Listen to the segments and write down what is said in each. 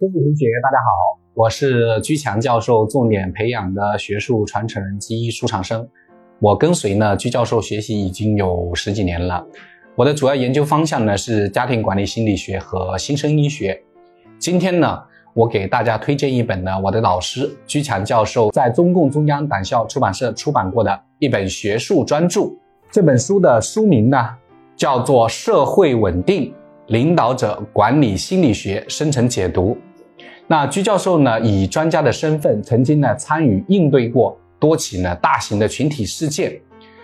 各位同学，大家好，我是居强教授重点培养的学术传承人之一舒长生。我跟随呢居教授学习已经有十几年了。我的主要研究方向呢是家庭管理心理学和新生医学。今天呢，我给大家推荐一本呢我的老师居强教授在中共中央党校出版社出版过的一本学术专著。这本书的书名呢叫做《社会稳定领导者管理心理学生成解读》。那居教授呢，以专家的身份，曾经呢参与应对过多起呢大型的群体事件，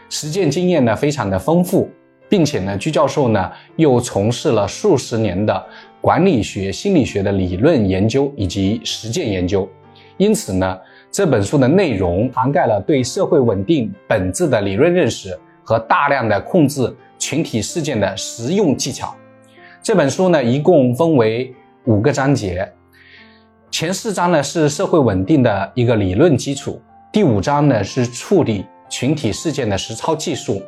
实践经验呢非常的丰富，并且呢，居教授呢又从事了数十年的管理学、心理学的理论研究以及实践研究，因此呢，这本书的内容涵盖了对社会稳定本质的理论认识和大量的控制群体事件的实用技巧。这本书呢，一共分为五个章节。前四章呢是社会稳定的一个理论基础，第五章呢是处理群体事件的实操技术。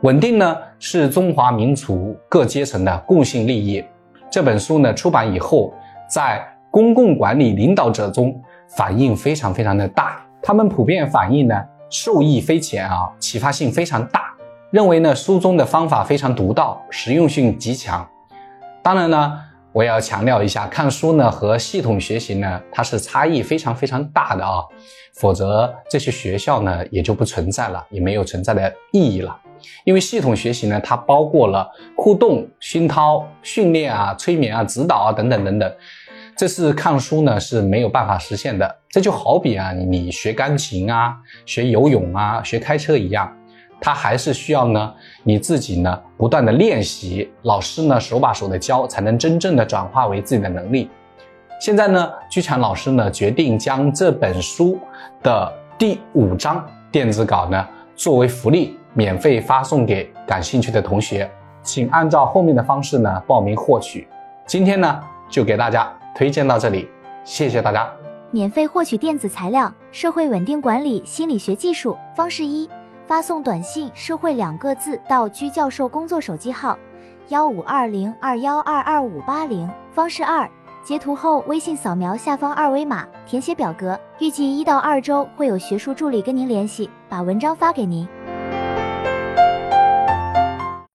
稳定呢是中华民族各阶层的共性利益。这本书呢出版以后，在公共管理领导者中反应非常非常的大，他们普遍反映呢受益匪浅啊，启发性非常大，认为呢书中的方法非常独到，实用性极强。当然呢。我要强调一下，看书呢和系统学习呢，它是差异非常非常大的啊，否则这些学校呢也就不存在了，也没有存在的意义了。因为系统学习呢，它包括了互动、熏陶、训练啊、催眠啊、指导啊等等等等，这是看书呢是没有办法实现的。这就好比啊，你学钢琴啊、学游泳啊、学开车一样。它还是需要呢，你自己呢不断的练习，老师呢手把手的教，才能真正的转化为自己的能力。现在呢，居强老师呢决定将这本书的第五章电子稿呢作为福利，免费发送给感兴趣的同学，请按照后面的方式呢报名获取。今天呢就给大家推荐到这里，谢谢大家。免费获取电子材料《社会稳定管理心理学技术》方式一。发送短信“社会”两个字到居教授工作手机号幺五二零二幺二二五八零。方式二：截图后微信扫描下方二维码，填写表格。预计一到二周会有学术助理跟您联系，把文章发给您。